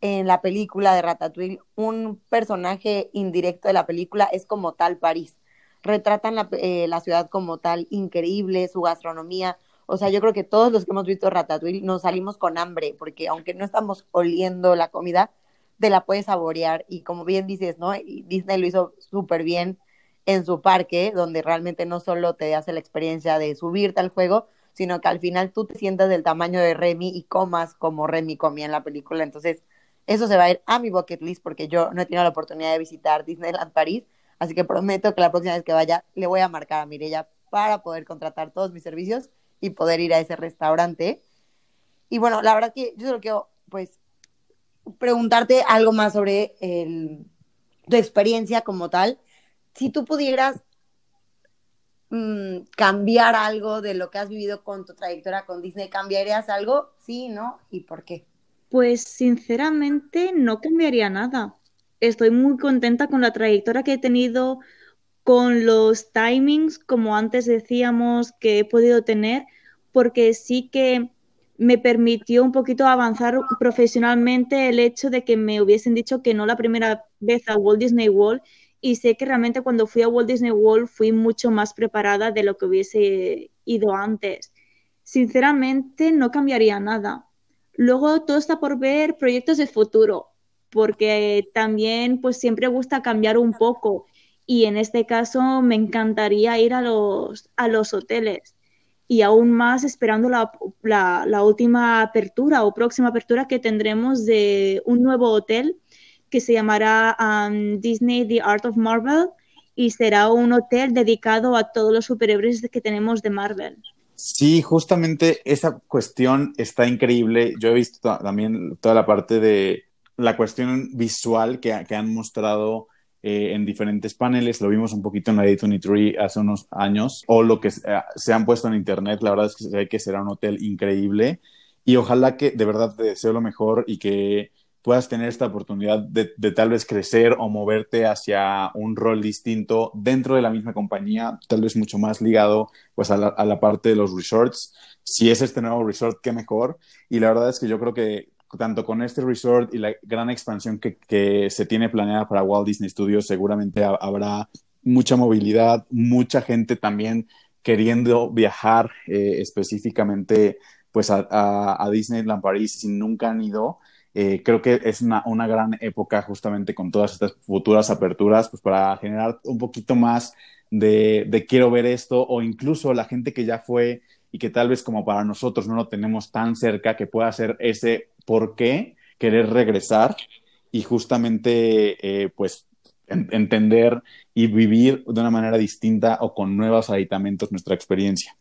en la película de Ratatouille, un personaje indirecto de la película es como tal París. Retratan la, eh, la ciudad como tal increíble, su gastronomía. O sea, yo creo que todos los que hemos visto Ratatouille nos salimos con hambre, porque aunque no estamos oliendo la comida, te la puedes saborear. Y como bien dices, ¿no? Disney lo hizo súper bien en su parque, donde realmente no solo te hace la experiencia de subirte al juego, sino que al final tú te sientas del tamaño de Remy y comas como Remy comía en la película. Entonces, eso se va a ir a mi bucket list porque yo no he tenido la oportunidad de visitar Disneyland París, así que prometo que la próxima vez que vaya le voy a marcar a Mirella para poder contratar todos mis servicios y poder ir a ese restaurante. Y bueno, la verdad que yo solo quiero, pues, preguntarte algo más sobre tu experiencia como tal. Si tú pudieras mmm, cambiar algo de lo que has vivido con tu trayectoria con Disney, ¿cambiarías algo? Sí, ¿no? ¿Y por qué? Pues sinceramente no cambiaría nada. Estoy muy contenta con la trayectoria que he tenido, con los timings, como antes decíamos, que he podido tener, porque sí que me permitió un poquito avanzar profesionalmente el hecho de que me hubiesen dicho que no la primera vez a Walt Disney World y sé que realmente cuando fui a Walt Disney World fui mucho más preparada de lo que hubiese ido antes. Sinceramente no cambiaría nada. Luego todo está por ver proyectos de futuro, porque también pues siempre gusta cambiar un poco y en este caso me encantaría ir a los, a los hoteles y aún más esperando la, la, la, última apertura o próxima apertura que tendremos de un nuevo hotel que se llamará um, Disney The Art of Marvel y será un hotel dedicado a todos los superhéroes que tenemos de Marvel. Sí, justamente esa cuestión está increíble. Yo he visto también toda la parte de la cuestión visual que, que han mostrado eh, en diferentes paneles, lo vimos un poquito en la D23 hace unos años, o lo que eh, se han puesto en internet, la verdad es que que será un hotel increíble y ojalá que de verdad te deseo lo mejor y que puedas tener esta oportunidad de, tal vez crecer o moverte hacia un rol distinto dentro de la misma compañía, tal vez mucho más ligado pues a la, parte de los resorts. Si es este nuevo resort, qué mejor. Y la verdad es que yo creo que tanto con este resort y la gran expansión que, se tiene planeada para Walt Disney Studios, seguramente ha, habrá mucha movilidad, mucha gente también queriendo viajar eh, específicamente pues a, a, a, Disneyland París si nunca han ido. Eh, creo que es una, gran época justamente con todas estas futuras aperturas, pues para generar un poquito más de, quiero ver esto o incluso la gente que ya fue y que tal vez como para nosotros no lo tenemos tan cerca, que pueda ser ese por qué querer regresar y justamente eh, pues en, entender y vivir de una manera distinta o con nuevos aditamentos nuestra experiencia.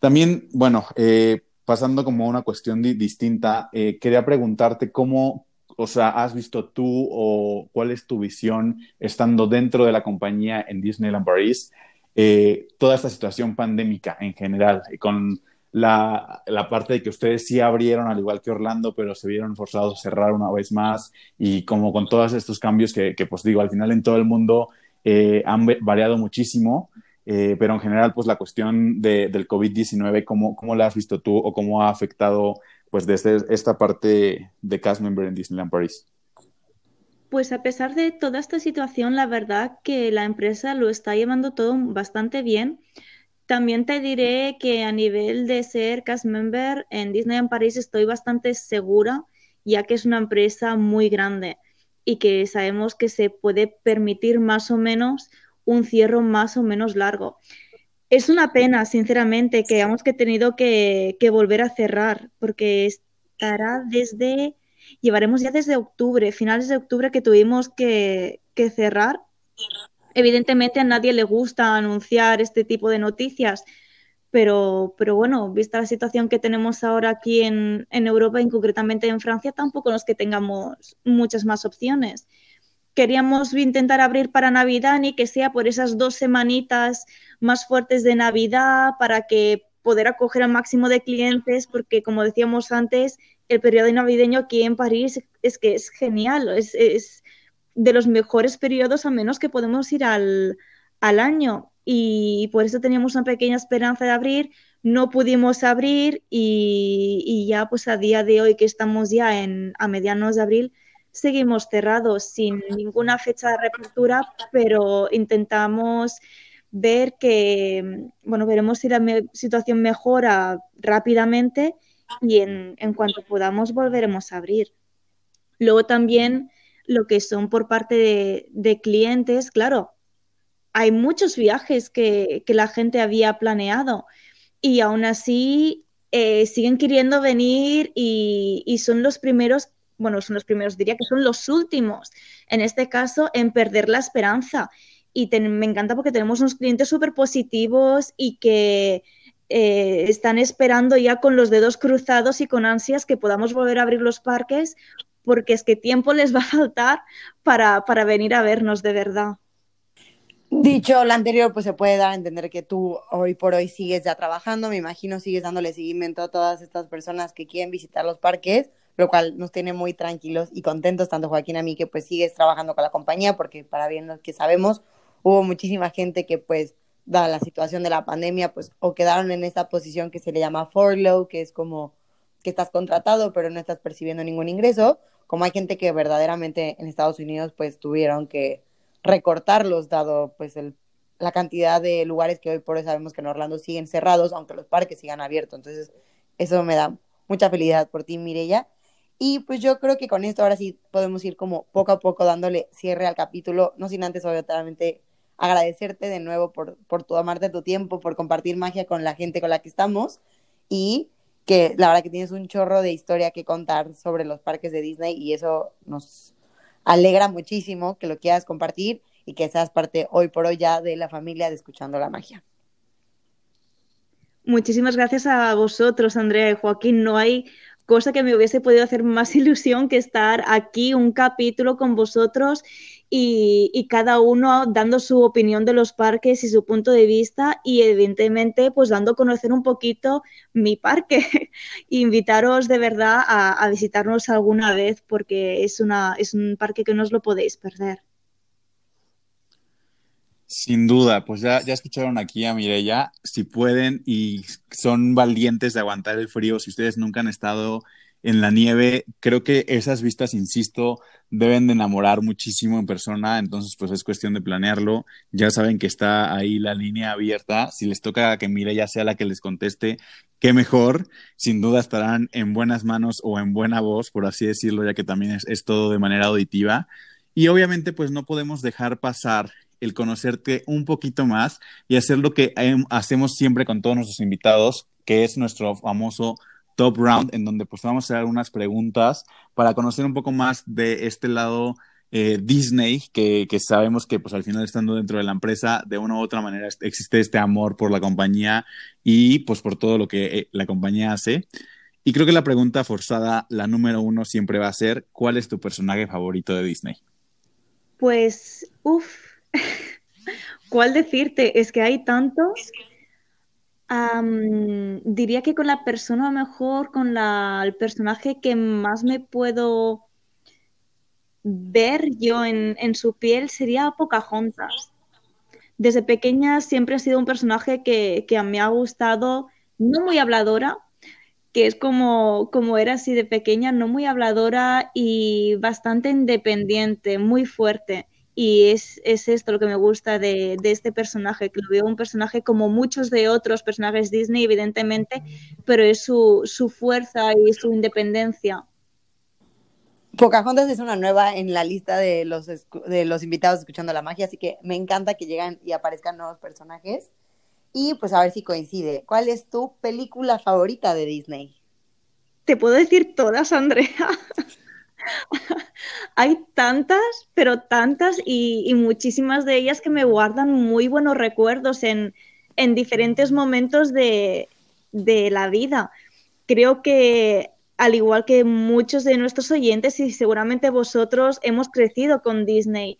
También, bueno, eh, pasando como una cuestión di distinta, eh, quería preguntarte cómo, o sea, has visto tú o cuál es tu visión estando dentro de la compañía en Disneyland Paris, eh, toda esta situación pandémica en general, con la, la, parte de que ustedes sí abrieron, al igual que Orlando, pero se vieron forzados a cerrar una vez más y como con todos estos cambios que, que pues digo, al final en todo el mundo eh, han variado muchísimo, eh, pero en general, pues la cuestión de, del COVID-19, ¿cómo, ¿cómo la has visto tú o cómo ha afectado pues desde esta parte de cast member en Disneyland Paris? Pues a pesar de toda esta situación, la verdad que la empresa lo está llevando todo bastante bien. También te diré que a nivel de ser cast member en Disney en París estoy bastante segura, ya que es una empresa muy grande y que sabemos que se puede permitir más o menos un cierre más o menos largo. Es una pena, sinceramente, que hayamos que tenido que, volver a cerrar, porque estará desde, llevaremos ya desde octubre, finales de octubre que tuvimos que, que cerrar. Evidentemente a nadie le gusta anunciar este tipo de noticias, pero, pero bueno, vista la situación que tenemos ahora aquí en, en Europa y concretamente en Francia, tampoco es que tengamos muchas más opciones queríamos intentar abrir para Navidad ni que sea por esas dos semanitas más fuertes de Navidad para que poder acoger al máximo de clientes, porque como decíamos antes, el periodo navideño aquí en París es que es genial, es, es de los mejores periodos a menos que podemos ir al, al año. Y por eso teníamos una pequeña esperanza de abrir, no pudimos abrir y, y ya pues a día de hoy que estamos ya en, a medianos de abril, seguimos cerrados sin ninguna fecha de reapertura, pero intentamos ver que, bueno, veremos si la situación mejora rápidamente y en, cuanto podamos volveremos a abrir. Luego también lo que son por parte de, clientes, claro, hay muchos viajes que, la gente había planeado y aún así eh, siguen queriendo venir y, y, son los primeros bueno, son los primeros, diría que son los últimos, en este caso, en perder la esperanza. Y me encanta porque tenemos unos clientes súper positivos y que eh, están esperando ya con los dedos cruzados y con ansias que podamos volver a abrir los parques, porque es que tiempo les va a faltar para, para venir a vernos de verdad. Dicho lo anterior, pues se puede dar a entender que tú hoy por hoy sigues ya trabajando, me imagino sigues dándole seguimiento a todas estas personas que quieren visitar los parques, lo cual nos tiene muy tranquilos y contentos, tanto Joaquín a mí, que pues sigues trabajando con la compañía, porque para bien lo que sabemos, hubo muchísima gente que pues, dada la situación de la pandemia, pues o quedaron en esta posición que se le llama furlough, que es como que estás contratado pero no estás percibiendo ningún ingreso, como hay gente que verdaderamente en Estados Unidos pues tuvieron que recortarlos dado pues el, la cantidad de lugares que hoy por hoy sabemos que en Orlando siguen cerrados, aunque los parques sigan abiertos. Entonces, eso me da mucha felicidad por ti, Mirella. Y pues yo creo que con esto ahora sí podemos ir como poco a poco dándole cierre al capítulo, no sin antes obviamente agradecerte de nuevo por, por tu amarte tu tiempo, por compartir magia con la gente con la que estamos y que la verdad que tienes un chorro de historia que contar sobre los parques de Disney y eso nos alegra muchísimo que lo quieras compartir y que seas parte hoy por hoy ya de la familia de Escuchando la Magia. Muchísimas gracias a vosotros, Andrea y Joaquín. No hay cosa que me hubiese podido hacer más *laughs* ilusión que estar aquí un capítulo con vosotros y, cada uno dando su opinión de los parques y su punto de vista y evidentemente pues dando a conocer un poquito mi parque. *laughs* Invitaros de verdad a, a, visitarnos alguna vez porque es, una, es un parque que no os lo podéis perder. Sin duda, pues ya, ya escucharon aquí a Mireya, si pueden y son valientes de aguantar el frío, si ustedes nunca han estado en la nieve, creo que esas vistas, insisto, deben de enamorar muchísimo en persona, entonces pues es cuestión de planearlo, ya saben que está ahí la línea abierta, si les toca que Mireya sea la que les conteste, qué mejor, sin duda estarán en buenas manos o en buena voz, por así decirlo, ya que también es, es todo de manera auditiva. Y obviamente pues no podemos dejar pasar el conocerte un poquito más y hacer lo que hacemos siempre con todos nuestros invitados, que es nuestro famoso top round, en donde pues vamos a hacer unas preguntas para conocer un poco más de este lado eh, Disney, que, sabemos que pues al final estando dentro de la empresa, de una u otra manera existe este amor por la compañía y pues por todo lo que eh, la compañía hace. Y creo que la pregunta forzada, la número uno, siempre va a ser, ¿cuál es tu personaje favorito de Disney? Pues, uff, *laughs* ¿Cuál decirte? Es que hay tantos. diría que con la persona mejor, con la, el personaje que más me puedo ver yo en, su piel sería Pocahontas. Desde pequeña siempre ha sido un personaje que, que me ha gustado, no muy habladora, que es como, como era así de pequeña, no muy habladora y bastante independiente, muy fuerte. Y es, esto lo que me gusta de, este personaje, que lo veo un personaje como muchos de otros personajes Disney, evidentemente, pero es su, fuerza y su independencia. Pocahontas es una nueva en la lista de los, de los invitados escuchando la magia, así que me encanta que llegan y aparezcan nuevos personajes. Y pues a ver si coincide. ¿Cuál es tu película favorita de Disney? Te puedo decir todas, Andrea. *laughs* *laughs* Hay tantas, pero tantas y, muchísimas de ellas que me guardan muy buenos recuerdos en, en diferentes momentos de, de la vida. Creo que al igual que muchos de nuestros oyentes y seguramente vosotros hemos crecido con Disney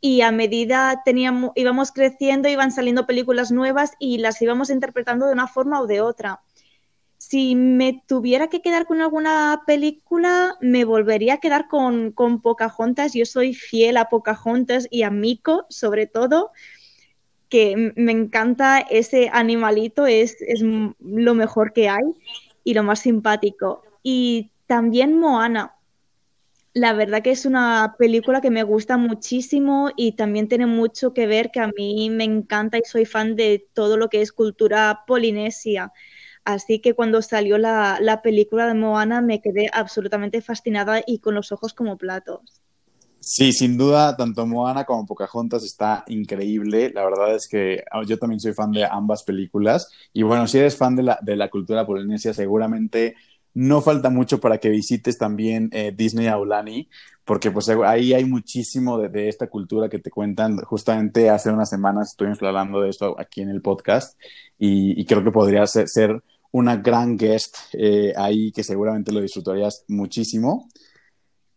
y a medida teníamos, íbamos creciendo, iban saliendo películas nuevas y las íbamos interpretando de una forma o de otra. Si me tuviera que quedar con alguna película, me volvería a quedar con, con Pocahontas. Yo soy fiel a Pocahontas y a Miko, sobre todo, que me encanta ese animalito, es, es lo mejor que hay y lo más simpático. Y también Moana. La verdad que es una película que me gusta muchísimo y también tiene mucho que ver que a mí me encanta y soy fan de todo lo que es cultura polinesia. Así que cuando salió la, la película de Moana me quedé absolutamente fascinada y con los ojos como platos. Sí, sin duda, tanto Moana como Pocahontas está increíble. La verdad es que ah, yo también soy fan de ambas películas. Y bueno, si eres fan de la, de la cultura polinesia, seguramente no falta mucho para que visites también eh, Disney Aulani, porque pues ahí hay muchísimo de, esta cultura que te cuentan. Justamente hace unas semanas estuvimos hablando de esto aquí en el podcast y, creo que podría ser, una gran guest eh, ahí que seguramente lo disfrutarías muchísimo.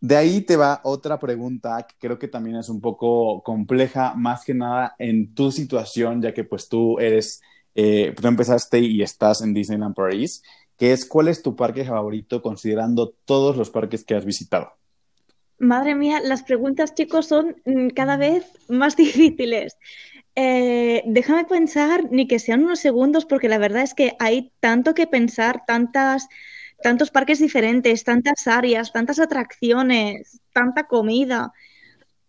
De ahí te va otra pregunta que creo que también es un poco compleja, más que nada en tu situación, ya que pues tú eres, eh, tú empezaste y estás en Disneyland Paris que es ¿cuál es tu parque favorito considerando todos los parques que has visitado? Madre mía, las preguntas, chicos, son mm, cada vez más *laughs* difíciles. Eh, déjame pensar, ni que sean unos segundos, porque la verdad es que hay tanto que pensar, tantas, tantos parques diferentes, tantas áreas, tantas atracciones, tanta comida.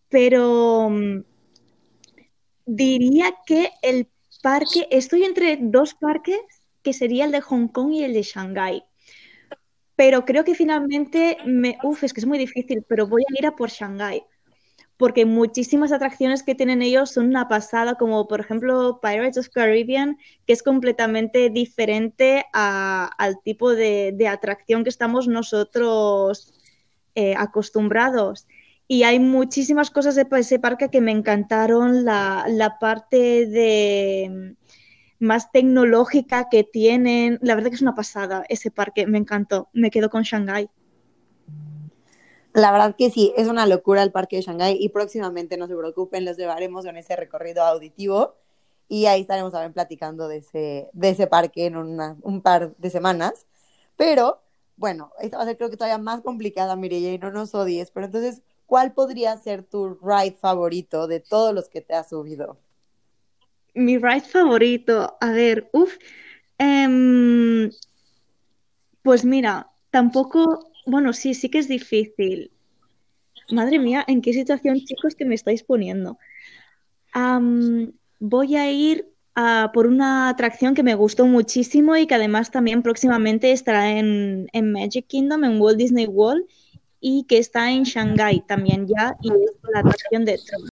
Pero mm, diría que el parque, estoy entre dos parques que sería el de Hong Kong y el de Shanghái. Pero creo que finalmente, me, uf, es que es muy difícil, pero voy a ir a por Shanghái, porque muchísimas atracciones que tienen ellos son una pasada, como por ejemplo Pirates of Caribbean, que es completamente diferente al tipo de, atracción que estamos nosotros eh, acostumbrados. Y hay muchísimas cosas de ese parque que me encantaron, la, parte de más tecnológica que tienen. La verdad que es una pasada ese parque, me encantó. Me quedo con Shanghái. La verdad que sí, es una locura el parque de Shanghái y próximamente no se preocupen, los llevaremos en ese recorrido auditivo y ahí estaremos también platicando de ese, de ese parque en un par de semanas. Pero bueno, esta va a ser creo que todavía más complicada, Mireya, y no nos odies, pero entonces, ¿cuál podría ser tu ride favorito de todos los que te has subido? mi ride favorito, a ver, uff, em, pues mira, tampoco, bueno, sí, sí que es difícil. Madre mía, ¿en qué situación, chicos, que me estáis poniendo? voy a ir a por una atracción que me gustó muchísimo y que además también próximamente estará en, en Magic Kingdom, en Walt Disney World, y que está en Shanghai también ya, y es la atracción de Tron.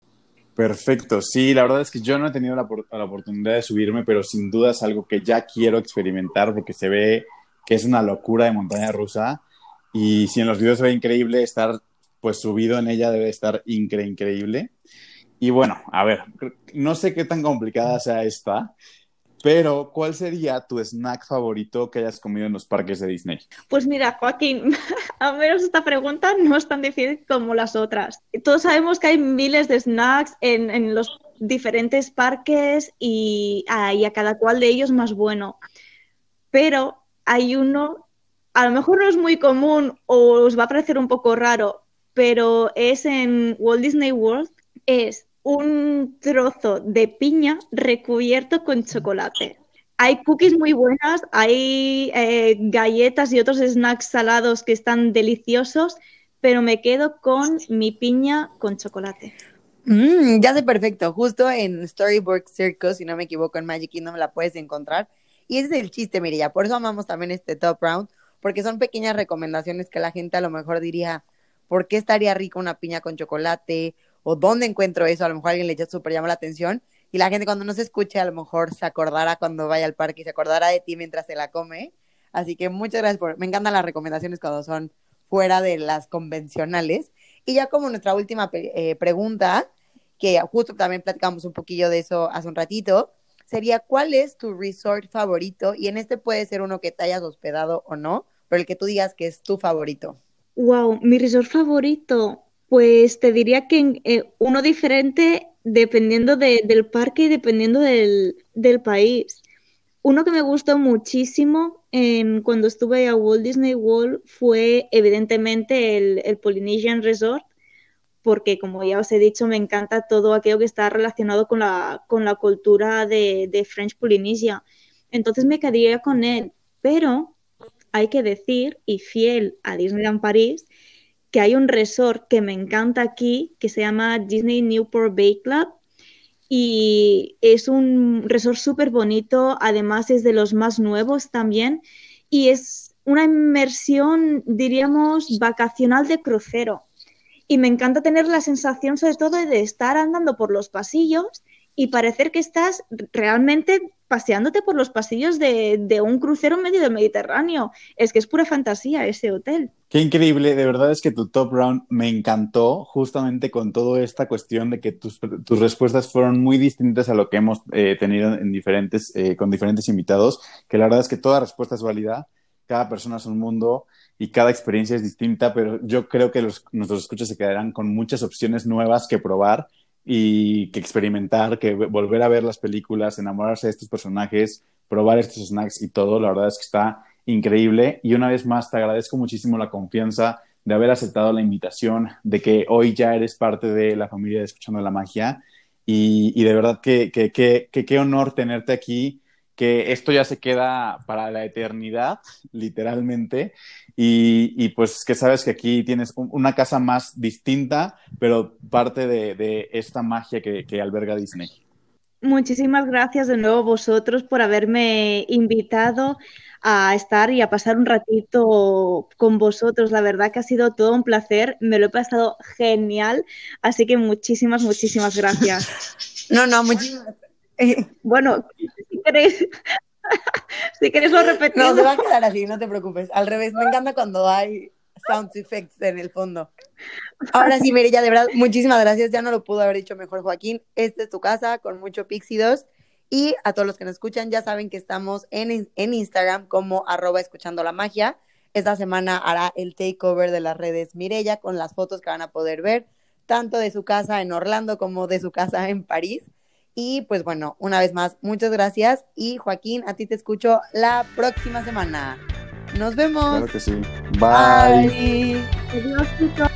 Perfecto, sí, la verdad es que yo no he tenido la, oportunidad de subirme, pero sin duda es algo que ya quiero experimentar porque se ve que es una locura de montaña rusa y si en los videos se ve increíble, estar pues subido en ella debe estar increíble. Y bueno, a ver, no sé qué tan complicada sea esta, pero, ¿cuál sería tu snack favorito que hayas comido en los parques de Disney? Pues mira, Joaquín, *laughs* a menos esta pregunta no es tan difícil como las otras. Todos sabemos que hay miles de snacks en, los diferentes parques y, ah, y a cada cual de ellos más bueno. Pero hay uno, a lo mejor no es muy común o os va a parecer un poco raro, pero es en Walt Disney World, es un trozo de piña recubierto con chocolate. Hay cookies muy buenas, hay eh, galletas y otros snacks salados que están deliciosos, pero me quedo con mi piña con chocolate. Mm, ya sé perfecto, justo en Storyboard Circus, si no me equivoco, en Magic Kingdom la puedes encontrar. Y ese es el chiste, Mirilla. Por eso amamos también este top round, porque son pequeñas recomendaciones que la gente a lo mejor diría, por qué estaría rico una piña con chocolate o dónde encuentro eso, a lo mejor alguien le súper llama la atención y la gente cuando no se escuche a lo mejor se acordará cuando vaya al parque y se acordará de ti mientras se la come. Así que muchas gracias por, me encantan las recomendaciones cuando son fuera de las convencionales. Y ya como nuestra última eh, pregunta, que justo también platicamos un poquillo de eso hace un ratito, sería ¿cuál es tu resort favorito? Y en este puede ser uno que te hayas hospedado o no, pero el que tú digas que es tu favorito. Wow, mi resort favorito, pues te diría que eh, uno diferente dependiendo del parque y dependiendo del, país. Uno que me gustó muchísimo cuando estuve a Walt Disney World fue evidentemente el Polynesian Resort, porque como ya os he dicho, me encanta todo aquello que está relacionado con la, con la cultura de, de French Polynesia. Entonces me quedaría con él, pero hay que decir, y fiel a Disneyland París, que hay un resort que me encanta aquí, que se llama Disney Newport Bay Club, y es un resort súper bonito, además es de los más nuevos también, y es una inmersión, diríamos, vacacional de crucero y me encanta tener la sensación sobre todo de estar andando por los pasillos y parecer que estás realmente paseándote por los pasillos de, un crucero medio del Mediterráneo. Es que es pura fantasía ese hotel. Qué increíble, de verdad es que tu top round me encantó justamente con toda esta cuestión de que tus, respuestas fueron muy distintas a lo que hemos eh, tenido en diferentes, eh, con diferentes invitados, que la verdad es que toda respuesta es válida, cada persona es un mundo y cada experiencia es distinta, pero yo creo que los, nuestros escuchas se quedarán con muchas opciones nuevas que probar y que experimentar, que volver a ver las películas, enamorarse de estos personajes, probar estos snacks y todo. La verdad es que está increíble. Y una vez más, te agradezco muchísimo la confianza de haber aceptado la invitación, de que hoy ya eres parte de la familia de Escuchando la Magia. Y, de verdad que qué honor tenerte aquí que esto ya se queda para la eternidad, literalmente, y, pues que sabes que aquí tienes una casa más distinta, pero parte de, esta magia que, alberga Disney. Muchísimas gracias de nuevo vosotros por haberme invitado a estar y a pasar un ratito con vosotros. La verdad que ha sido todo un placer, me lo he pasado genial, así que muchísimas, muchísimas gracias. *laughs* No, no, muchísimas bueno, si queréis, *laughs* lo repetimos. No, se va a quedar así, no te preocupes. Al revés, me encanta cuando hay sound effects en el fondo. Ahora sí, Mirella, de verdad, muchísimas gracias. Ya no lo pudo haber dicho mejor, Joaquín. Esta es tu casa con mucho Pixie Y a todos los que nos escuchan, ya saben que estamos en, en Instagram como arroba escuchando la magia. Esta semana hará el takeover de las redes Mirella con las fotos que van a poder ver, tanto de su casa en Orlando como de su casa en París. Y pues bueno, una vez más, muchas gracias. Y Joaquín, a ti te escucho la próxima semana. Nos vemos. Claro que sí. Bye. Adiós, chicos.